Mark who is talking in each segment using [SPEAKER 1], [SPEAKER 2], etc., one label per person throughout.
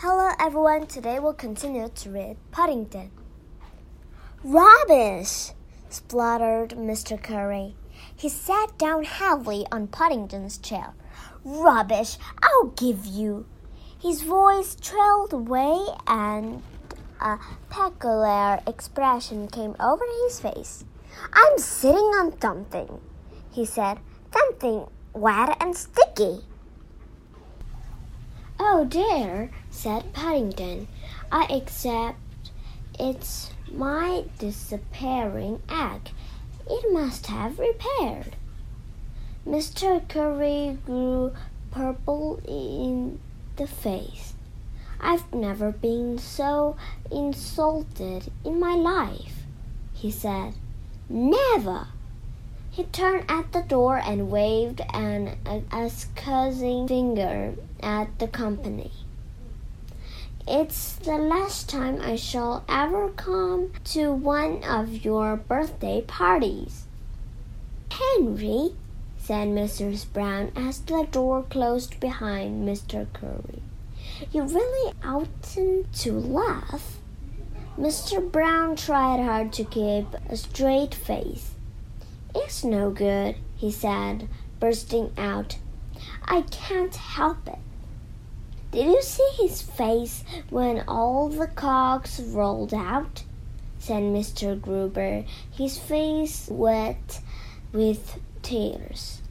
[SPEAKER 1] Hello everyone, today we'll continue to read Paddington. Rubbish! spluttered Mr. Curry. He sat down heavily on Paddington's chair. Rubbish! I'll give you! His voice trailed away and a peculiar expression came over his face. I'm sitting on something, he said. Something wet and sticky. Oh dear, said Paddington. I accept it's my disappearing egg. It must have repaired. Mr. Curry grew purple in the face. I've never been so insulted in my life, he said. Never! He turned at the door and waved an accusing finger at the company. It's the last time I shall ever come to one of your birthday parties. Henry, said Mrs. Brown as the door closed behind Mr. Curry. You really oughtn't to laugh. Mr. Brown tried hard to keep a straight face. It's no good, he said, bursting out. I can't help it. Did you see his face when all the cogs rolled out? said Mr. Gruber, his face wet with tears.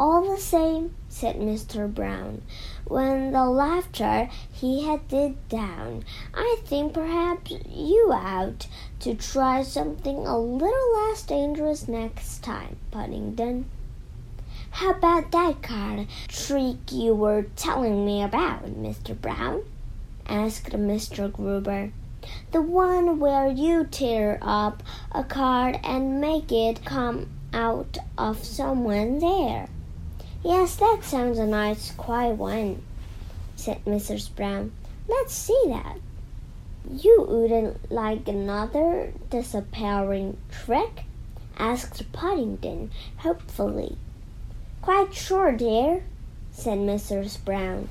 [SPEAKER 1] All the same, said Mr. Brown, when the laughter he had died down, I think perhaps you ought to try something a little less dangerous next time, Paddington. How about that card trick you were telling me about, Mr. Brown? asked Mr. Gruber. The one where you tear up a card and make it come out of someone there. Yes, that sounds a nice, quiet one, said Mrs. Brown. Let's see that. You wouldn't like another disappearing trick? asked Paddington hopefully. Quite sure, dear, said Mrs. Brown.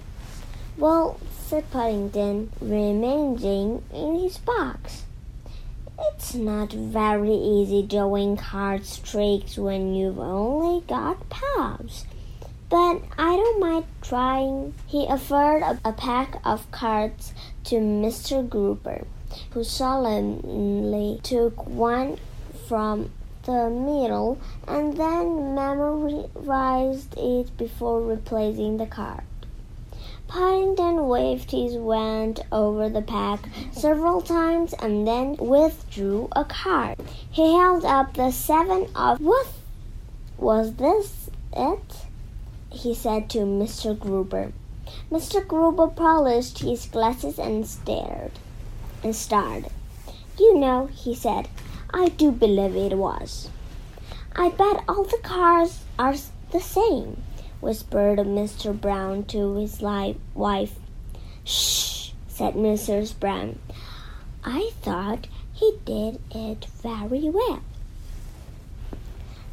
[SPEAKER 1] Well, said Paddington, rummaging in his box. It's not very easy doing card tricks when you've only got paws but I don't mind trying. He offered a, a pack of cards to Mr. Gruber, who solemnly took one from the middle and then memorized it before replacing the card. Paddington waved his wand over the pack several times and then withdrew a card. He held up the seven of what was this it? He said to Mr. Gruber. Mr. Gruber polished his glasses and stared and stared. You know, he said, I do believe it was. I bet all the cars are the same, whispered Mr. Brown to his wife. Shh, said Mrs. Brown. I thought he did it very well.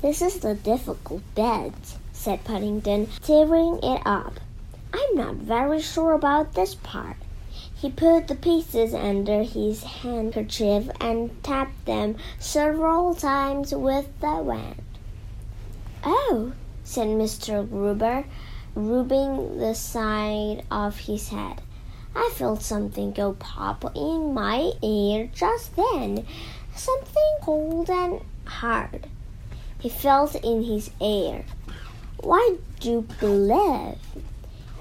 [SPEAKER 1] This is the difficult bit, said Paddington, tearing it up. I'm not very sure about this part. He put the pieces under his handkerchief and tapped them several times with the wand. Oh, said Mr. Gruber, rubbing the side of his head. I felt something go pop in my ear just then, something cold and hard. He felt in his ear. Why do you believe?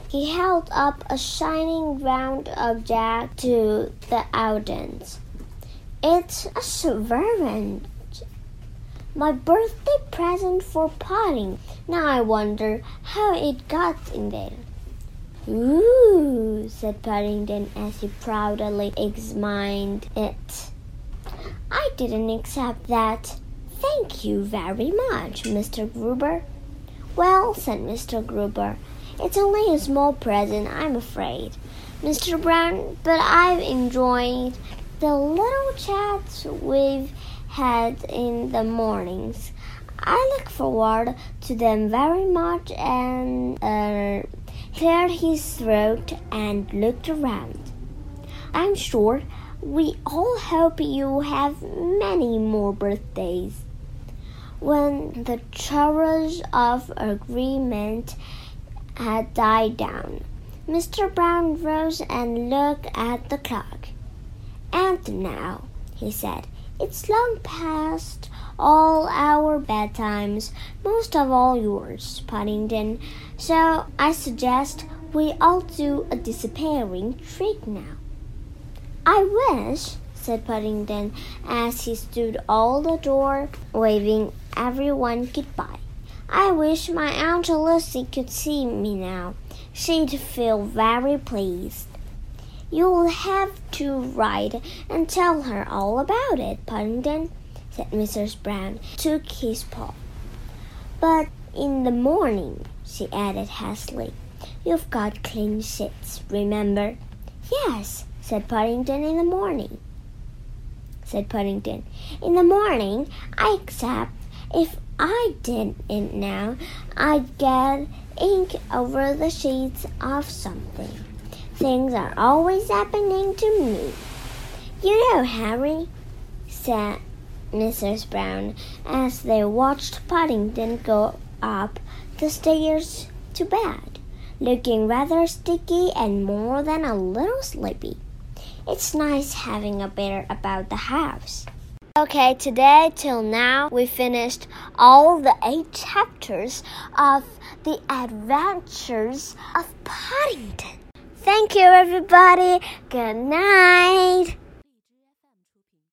[SPEAKER 1] He held up a shining round object to the audience. It's a sovereign. My birthday present for potting. Now I wonder how it got in there. Ooh, said Paddington as he proudly examined it. I didn't accept that. Thank you very much, Mr. Gruber. Well, said Mr. Gruber, it's only a small present, I'm afraid, Mr. Brown, but I've enjoyed the little chats we've had in the mornings. I look forward to them very much, and uh, cleared his throat, and looked around. I'm sure we all hope you have many more birthdays. When the chorus of agreement had died down, Mr. Brown rose and looked at the clock. And now, he said, it's long past all our bedtimes, most of all yours, Paddington. So I suggest we all do a disappearing trick now. I wish, said Paddington as he stood all the door, waving everyone goodbye. I wish my Aunt Lucy could see me now. She'd feel very pleased. You'll have to write and tell her all about it, Paddington, said Mrs. Brown, took his paw. But in the morning, she added hastily, you've got clean sheets, remember? Yes, said Paddington in the morning. Said Paddington. In the morning, I accept. If I didn't now, I'd get ink over the sheets of something. Things are always happening to me. You know, Harry, said Mrs. Brown as they watched Paddington go up the stairs to bed, looking rather sticky and more than a little sleepy. It's nice having a bear about the house. Okay, today till now we finished all the eight chapters of the adventures of Paddington. Thank you, everybody. Good night.